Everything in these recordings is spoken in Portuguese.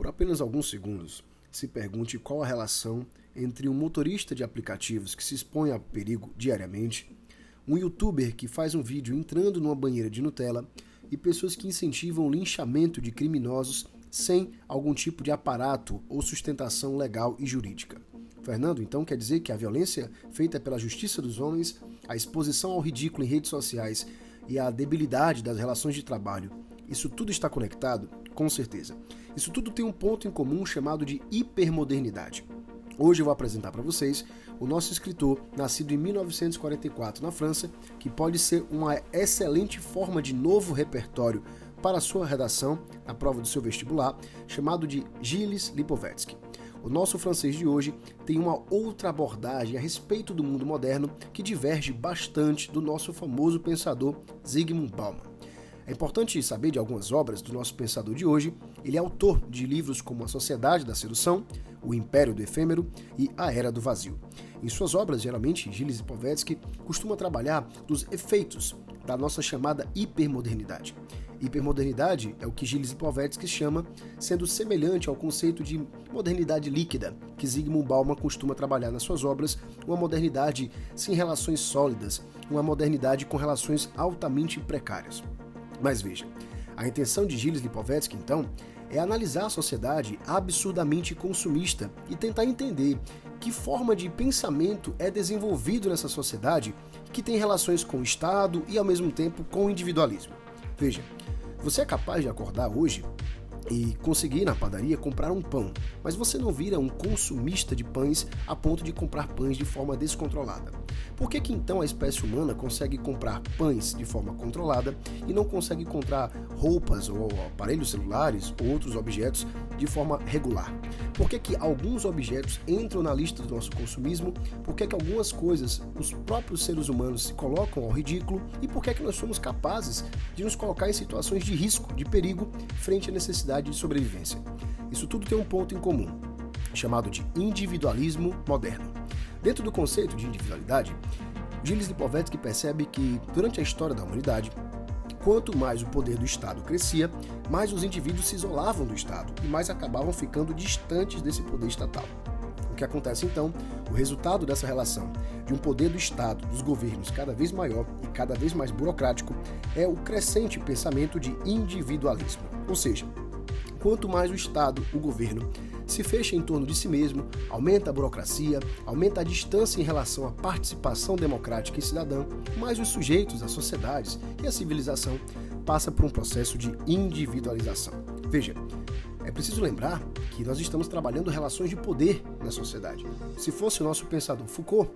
Por apenas alguns segundos, se pergunte qual a relação entre um motorista de aplicativos que se expõe a perigo diariamente, um youtuber que faz um vídeo entrando numa banheira de Nutella e pessoas que incentivam o linchamento de criminosos sem algum tipo de aparato ou sustentação legal e jurídica. Fernando, então quer dizer que a violência feita pela justiça dos homens, a exposição ao ridículo em redes sociais e a debilidade das relações de trabalho, isso tudo está conectado? Com certeza. Isso tudo tem um ponto em comum chamado de hipermodernidade. Hoje eu vou apresentar para vocês o nosso escritor, nascido em 1944 na França, que pode ser uma excelente forma de novo repertório para sua redação na prova do seu vestibular, chamado de Gilles Lipovetsky. O nosso francês de hoje tem uma outra abordagem a respeito do mundo moderno que diverge bastante do nosso famoso pensador Zygmunt Bauman. É importante saber de algumas obras do nosso pensador de hoje. Ele é autor de livros como A Sociedade da Sedução, O Império do Efêmero e A Era do Vazio. Em suas obras, geralmente, Gilles Lipovetsky costuma trabalhar dos efeitos da nossa chamada hipermodernidade. Hipermodernidade é o que Gilles Lipovetsky chama, sendo semelhante ao conceito de modernidade líquida, que Zygmunt Bauman costuma trabalhar nas suas obras, uma modernidade sem relações sólidas, uma modernidade com relações altamente precárias. Mas veja, a intenção de Gilles Lipovetsky, então, é analisar a sociedade absurdamente consumista e tentar entender que forma de pensamento é desenvolvido nessa sociedade que tem relações com o Estado e ao mesmo tempo com o individualismo. Veja, você é capaz de acordar hoje e conseguir na padaria comprar um pão, mas você não vira um consumista de pães a ponto de comprar pães de forma descontrolada. Por que, que então a espécie humana consegue comprar pães de forma controlada e não consegue comprar roupas ou aparelhos celulares ou outros objetos de forma regular? Por que, que alguns objetos entram na lista do nosso consumismo? Por que, que algumas coisas os próprios seres humanos se colocam ao ridículo? E por que, que nós somos capazes de nos colocar em situações de risco, de perigo, frente à necessidade de sobrevivência? Isso tudo tem um ponto em comum, chamado de individualismo moderno. Dentro do conceito de individualidade, Gilles Lipovetsky percebe que, durante a história da humanidade, quanto mais o poder do Estado crescia, mais os indivíduos se isolavam do Estado e mais acabavam ficando distantes desse poder estatal. O que acontece então? O resultado dessa relação de um poder do Estado, dos governos cada vez maior e cada vez mais burocrático é o crescente pensamento de individualismo. Ou seja, quanto mais o Estado, o governo, se fecha em torno de si mesmo, aumenta a burocracia, aumenta a distância em relação à participação democrática e cidadã, mais os sujeitos, as sociedades e a civilização passa por um processo de individualização. Veja, é preciso lembrar que nós estamos trabalhando relações de poder na sociedade. Se fosse o nosso pensador Foucault,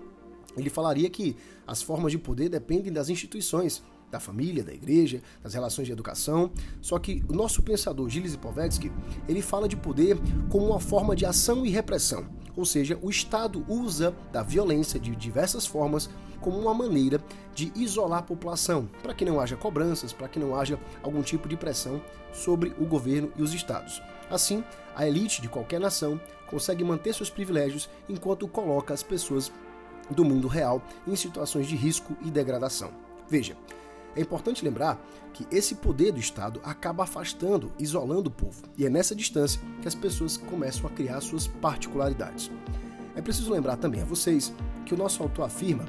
ele falaria que as formas de poder dependem das instituições, da família, da igreja, das relações de educação. Só que o nosso pensador Gilles Lipovetsky, ele fala de poder como uma forma de ação e repressão. Ou seja, o Estado usa da violência de diversas formas como uma maneira de isolar a população, para que não haja cobranças, para que não haja algum tipo de pressão sobre o governo e os estados. Assim, a elite de qualquer nação consegue manter seus privilégios enquanto coloca as pessoas do mundo real em situações de risco e degradação. Veja, é importante lembrar que esse poder do Estado acaba afastando, isolando o povo, e é nessa distância que as pessoas começam a criar suas particularidades. É preciso lembrar também a vocês que o nosso autor afirma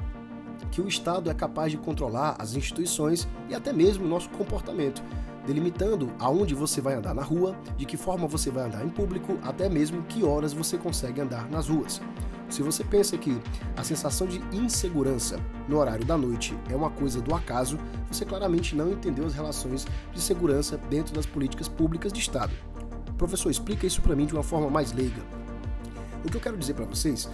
que o Estado é capaz de controlar as instituições e até mesmo o nosso comportamento, delimitando aonde você vai andar na rua, de que forma você vai andar em público, até mesmo que horas você consegue andar nas ruas. Se você pensa que a sensação de insegurança no horário da noite é uma coisa do acaso, você claramente não entendeu as relações de segurança dentro das políticas públicas de Estado. Professor, explica isso para mim de uma forma mais leiga. O que eu quero dizer para vocês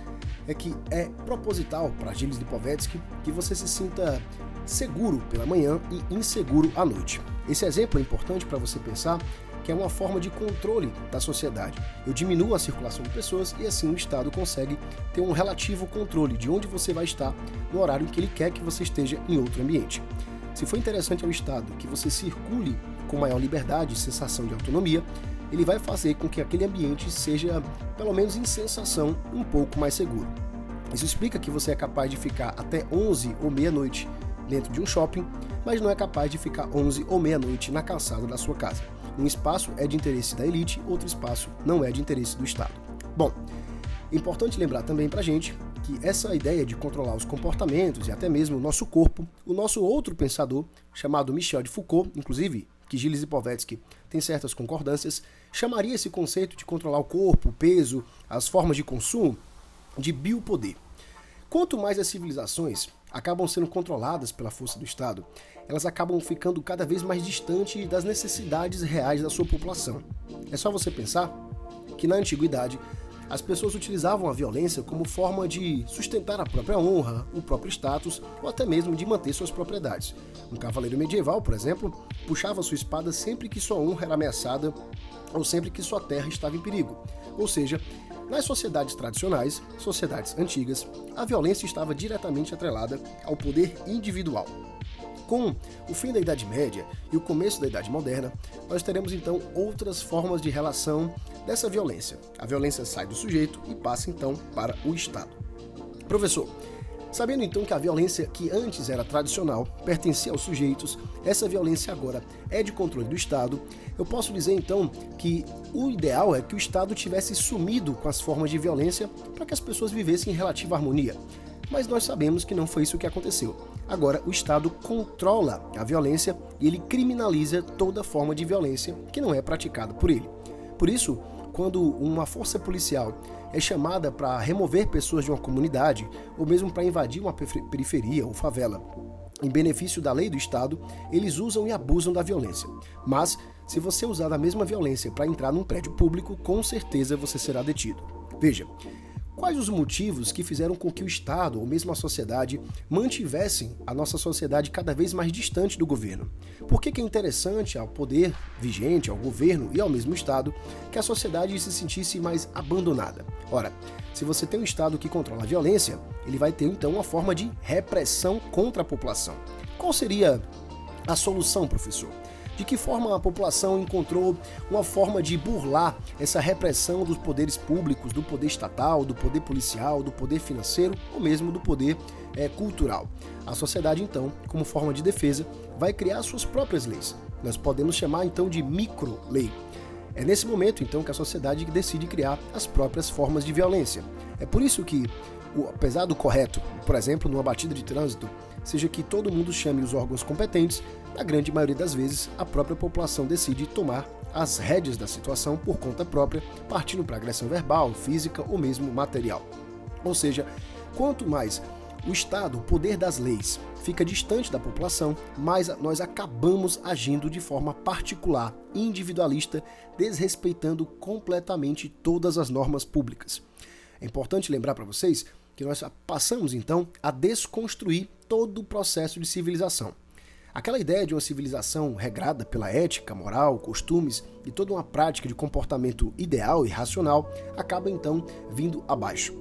é que é proposital para Gilles Lipovetsky que você se sinta seguro pela manhã e inseguro à noite. Esse exemplo é importante para você pensar que é uma forma de controle da sociedade. Eu diminuo a circulação de pessoas e assim o Estado consegue ter um relativo controle de onde você vai estar no horário que ele quer que você esteja em outro ambiente. Se for interessante ao Estado que você circule com maior liberdade e sensação de autonomia, ele vai fazer com que aquele ambiente seja, pelo menos em sensação, um pouco mais seguro. Isso explica que você é capaz de ficar até 11 ou meia-noite dentro de um shopping, mas não é capaz de ficar 11 ou meia-noite na calçada da sua casa. Um espaço é de interesse da elite, outro espaço não é de interesse do Estado. Bom, importante lembrar também pra gente que essa ideia de controlar os comportamentos e até mesmo o nosso corpo, o nosso outro pensador, chamado Michel de Foucault, inclusive, que Gilles Lipovetsky tem certas concordâncias, chamaria esse conceito de controlar o corpo, o peso, as formas de consumo, de biopoder. Quanto mais as civilizações acabam sendo controladas pela força do Estado, elas acabam ficando cada vez mais distantes das necessidades reais da sua população. É só você pensar que na antiguidade as pessoas utilizavam a violência como forma de sustentar a própria honra, o próprio status ou até mesmo de manter suas propriedades. Um cavaleiro medieval, por exemplo, puxava sua espada sempre que sua honra era ameaçada ou sempre que sua terra estava em perigo. Ou seja, nas sociedades tradicionais, sociedades antigas, a violência estava diretamente atrelada ao poder individual. Com o fim da Idade Média e o começo da Idade Moderna, nós teremos então outras formas de relação dessa violência. A violência sai do sujeito e passa então para o Estado. Professor, Sabendo então que a violência que antes era tradicional pertencia aos sujeitos, essa violência agora é de controle do Estado, eu posso dizer então que o ideal é que o Estado tivesse sumido com as formas de violência para que as pessoas vivessem em relativa harmonia. Mas nós sabemos que não foi isso que aconteceu. Agora, o Estado controla a violência e ele criminaliza toda forma de violência que não é praticada por ele. Por isso, quando uma força policial é chamada para remover pessoas de uma comunidade ou mesmo para invadir uma periferia ou favela. Em benefício da lei do Estado, eles usam e abusam da violência. Mas, se você usar a mesma violência para entrar num prédio público, com certeza você será detido. Veja, Quais os motivos que fizeram com que o Estado ou mesmo a sociedade mantivessem a nossa sociedade cada vez mais distante do governo? Por que, que é interessante ao poder vigente, ao governo e ao mesmo Estado que a sociedade se sentisse mais abandonada? Ora, se você tem um Estado que controla a violência, ele vai ter então uma forma de repressão contra a população. Qual seria a solução, professor? De que forma a população encontrou uma forma de burlar essa repressão dos poderes públicos, do poder estatal, do poder policial, do poder financeiro ou mesmo do poder é, cultural? A sociedade, então, como forma de defesa, vai criar suas próprias leis. Nós podemos chamar então de micro-lei. É nesse momento, então, que a sociedade decide criar as próprias formas de violência. É por isso que, apesar do correto, por exemplo, numa batida de trânsito, seja que todo mundo chame os órgãos competentes, na grande maioria das vezes a própria população decide tomar as rédeas da situação por conta própria, partindo para agressão verbal, física ou mesmo material. Ou seja, quanto mais o Estado, o poder das leis, fica distante da população, mais nós acabamos agindo de forma particular, individualista, desrespeitando completamente todas as normas públicas. É importante lembrar para vocês que nós passamos então a desconstruir todo o processo de civilização. Aquela ideia de uma civilização regrada pela ética, moral, costumes e toda uma prática de comportamento ideal e racional acaba então vindo abaixo.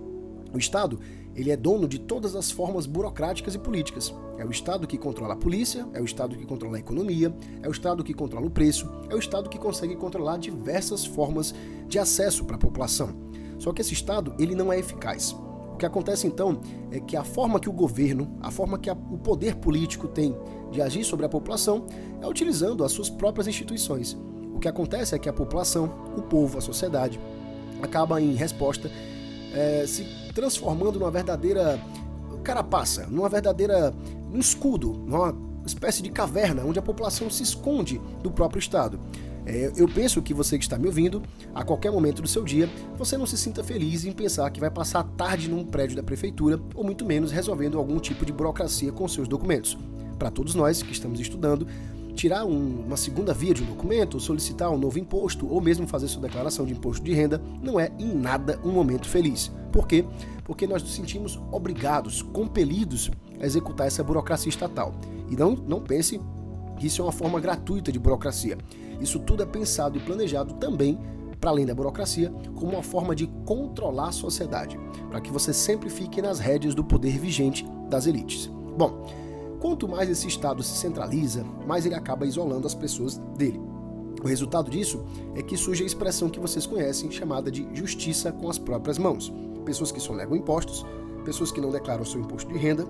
O Estado ele é dono de todas as formas burocráticas e políticas. É o Estado que controla a polícia, é o Estado que controla a economia, é o Estado que controla o preço, é o Estado que consegue controlar diversas formas de acesso para a população. Só que esse Estado ele não é eficaz que acontece então é que a forma que o governo, a forma que a, o poder político tem de agir sobre a população é utilizando as suas próprias instituições. O que acontece é que a população, o povo, a sociedade, acaba em resposta é, se transformando numa verdadeira carapaça, numa verdadeira um escudo, numa espécie de caverna onde a população se esconde do próprio Estado. É, eu penso que você que está me ouvindo, a qualquer momento do seu dia, você não se sinta feliz em pensar que vai passar a tarde num prédio da prefeitura, ou muito menos resolvendo algum tipo de burocracia com seus documentos. Para todos nós que estamos estudando, tirar um, uma segunda via de um documento, solicitar um novo imposto ou mesmo fazer sua declaração de imposto de renda não é em nada um momento feliz. Por quê? Porque nós nos sentimos obrigados, compelidos a executar essa burocracia estatal. E não, não pense que isso é uma forma gratuita de burocracia. Isso tudo é pensado e planejado também, para além da burocracia, como uma forma de controlar a sociedade, para que você sempre fique nas rédeas do poder vigente das elites. Bom, quanto mais esse Estado se centraliza, mais ele acaba isolando as pessoas dele. O resultado disso é que surge a expressão que vocês conhecem, chamada de justiça com as próprias mãos. Pessoas que sonegam impostos, pessoas que não declaram seu imposto de renda,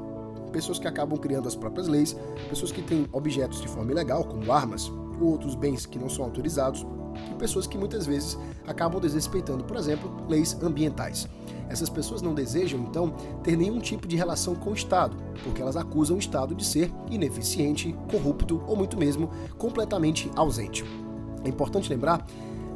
pessoas que acabam criando as próprias leis, pessoas que têm objetos de forma ilegal, como armas, outros bens que não são autorizados, e pessoas que muitas vezes acabam desrespeitando, por exemplo, leis ambientais. Essas pessoas não desejam, então, ter nenhum tipo de relação com o Estado, porque elas acusam o Estado de ser ineficiente, corrupto ou muito mesmo completamente ausente. É importante lembrar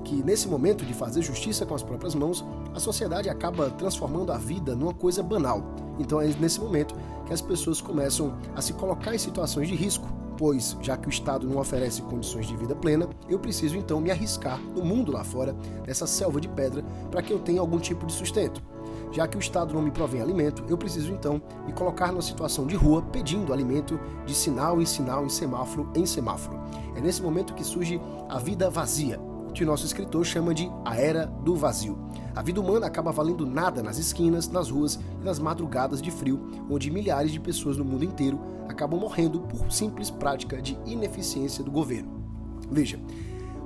que nesse momento de fazer justiça com as próprias mãos, a sociedade acaba transformando a vida numa coisa banal. Então é nesse momento que as pessoas começam a se colocar em situações de risco, pois, já que o Estado não oferece condições de vida plena, eu preciso então me arriscar no mundo lá fora, nessa selva de pedra, para que eu tenha algum tipo de sustento. Já que o Estado não me provém alimento, eu preciso então me colocar numa situação de rua pedindo alimento de sinal em sinal, em semáforo em semáforo. É nesse momento que surge a vida vazia, que o nosso escritor chama de a era do vazio. A vida humana acaba valendo nada nas esquinas, nas ruas e nas madrugadas de frio, onde milhares de pessoas no mundo inteiro acabam morrendo por simples prática de ineficiência do governo. Veja,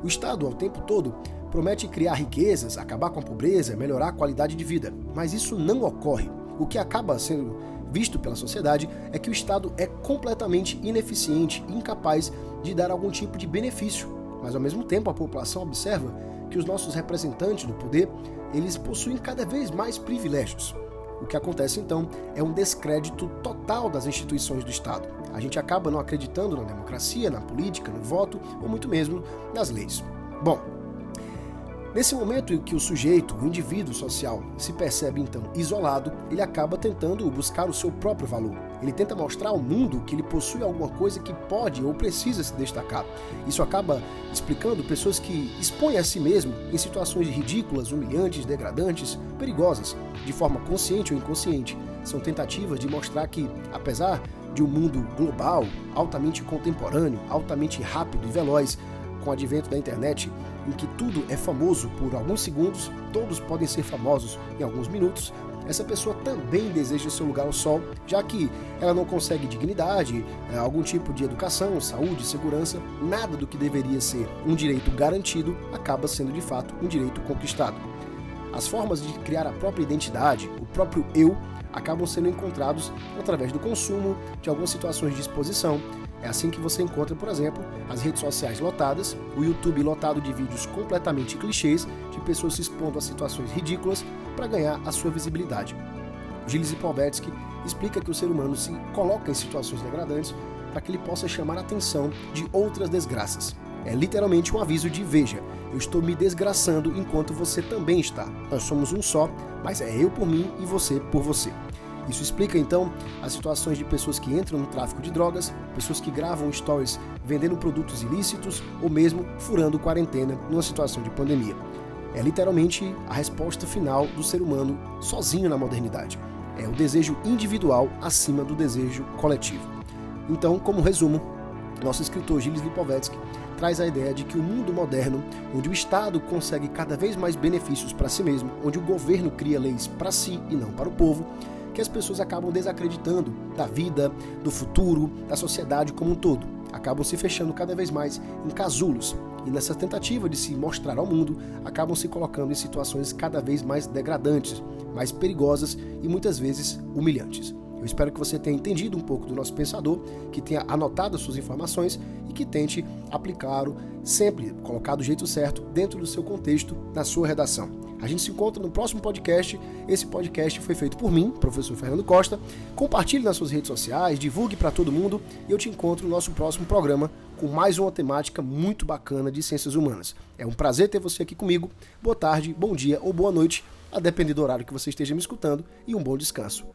o Estado, ao tempo todo, promete criar riquezas, acabar com a pobreza, melhorar a qualidade de vida, mas isso não ocorre. O que acaba sendo visto pela sociedade é que o Estado é completamente ineficiente incapaz de dar algum tipo de benefício. Mas ao mesmo tempo a população observa que os nossos representantes do poder, eles possuem cada vez mais privilégios. O que acontece então é um descrédito total das instituições do Estado. A gente acaba não acreditando na democracia, na política, no voto ou muito mesmo nas leis. Bom, Nesse momento em que o sujeito, o indivíduo social, se percebe então isolado, ele acaba tentando buscar o seu próprio valor. Ele tenta mostrar ao mundo que ele possui alguma coisa que pode ou precisa se destacar. Isso acaba explicando pessoas que expõem a si mesmo em situações ridículas, humilhantes, degradantes, perigosas, de forma consciente ou inconsciente. São tentativas de mostrar que, apesar de um mundo global, altamente contemporâneo, altamente rápido e veloz, com o advento da internet, em que tudo é famoso por alguns segundos, todos podem ser famosos em alguns minutos, essa pessoa também deseja seu lugar ao sol, já que ela não consegue dignidade, é, algum tipo de educação, saúde, segurança, nada do que deveria ser um direito garantido acaba sendo de fato um direito conquistado. As formas de criar a própria identidade, o próprio eu, acabam sendo encontrados através do consumo, de algumas situações de exposição, é assim que você encontra, por exemplo, as redes sociais lotadas, o YouTube lotado de vídeos completamente clichês de pessoas se expondo a situações ridículas para ganhar a sua visibilidade. Gilles Lipovetsky explica que o ser humano se coloca em situações degradantes para que ele possa chamar a atenção de outras desgraças. É literalmente um aviso de veja, eu estou me desgraçando enquanto você também está. Nós somos um só, mas é eu por mim e você por você. Isso explica então as situações de pessoas que entram no tráfico de drogas, pessoas que gravam stories vendendo produtos ilícitos ou mesmo furando quarentena numa situação de pandemia. É literalmente a resposta final do ser humano sozinho na modernidade. É o desejo individual acima do desejo coletivo. Então, como resumo, nosso escritor Gilles Lipovetsky traz a ideia de que o mundo moderno, onde o Estado consegue cada vez mais benefícios para si mesmo, onde o governo cria leis para si e não para o povo, que as pessoas acabam desacreditando da vida, do futuro, da sociedade como um todo. Acabam se fechando cada vez mais em casulos e nessa tentativa de se mostrar ao mundo, acabam se colocando em situações cada vez mais degradantes, mais perigosas e muitas vezes humilhantes. Eu espero que você tenha entendido um pouco do nosso pensador, que tenha anotado as suas informações e que tente aplicá-lo sempre, colocar do jeito certo, dentro do seu contexto, na sua redação. A gente se encontra no próximo podcast. Esse podcast foi feito por mim, professor Fernando Costa. Compartilhe nas suas redes sociais, divulgue para todo mundo e eu te encontro no nosso próximo programa com mais uma temática muito bacana de ciências humanas. É um prazer ter você aqui comigo. Boa tarde, bom dia ou boa noite, a depender do horário que você esteja me escutando e um bom descanso.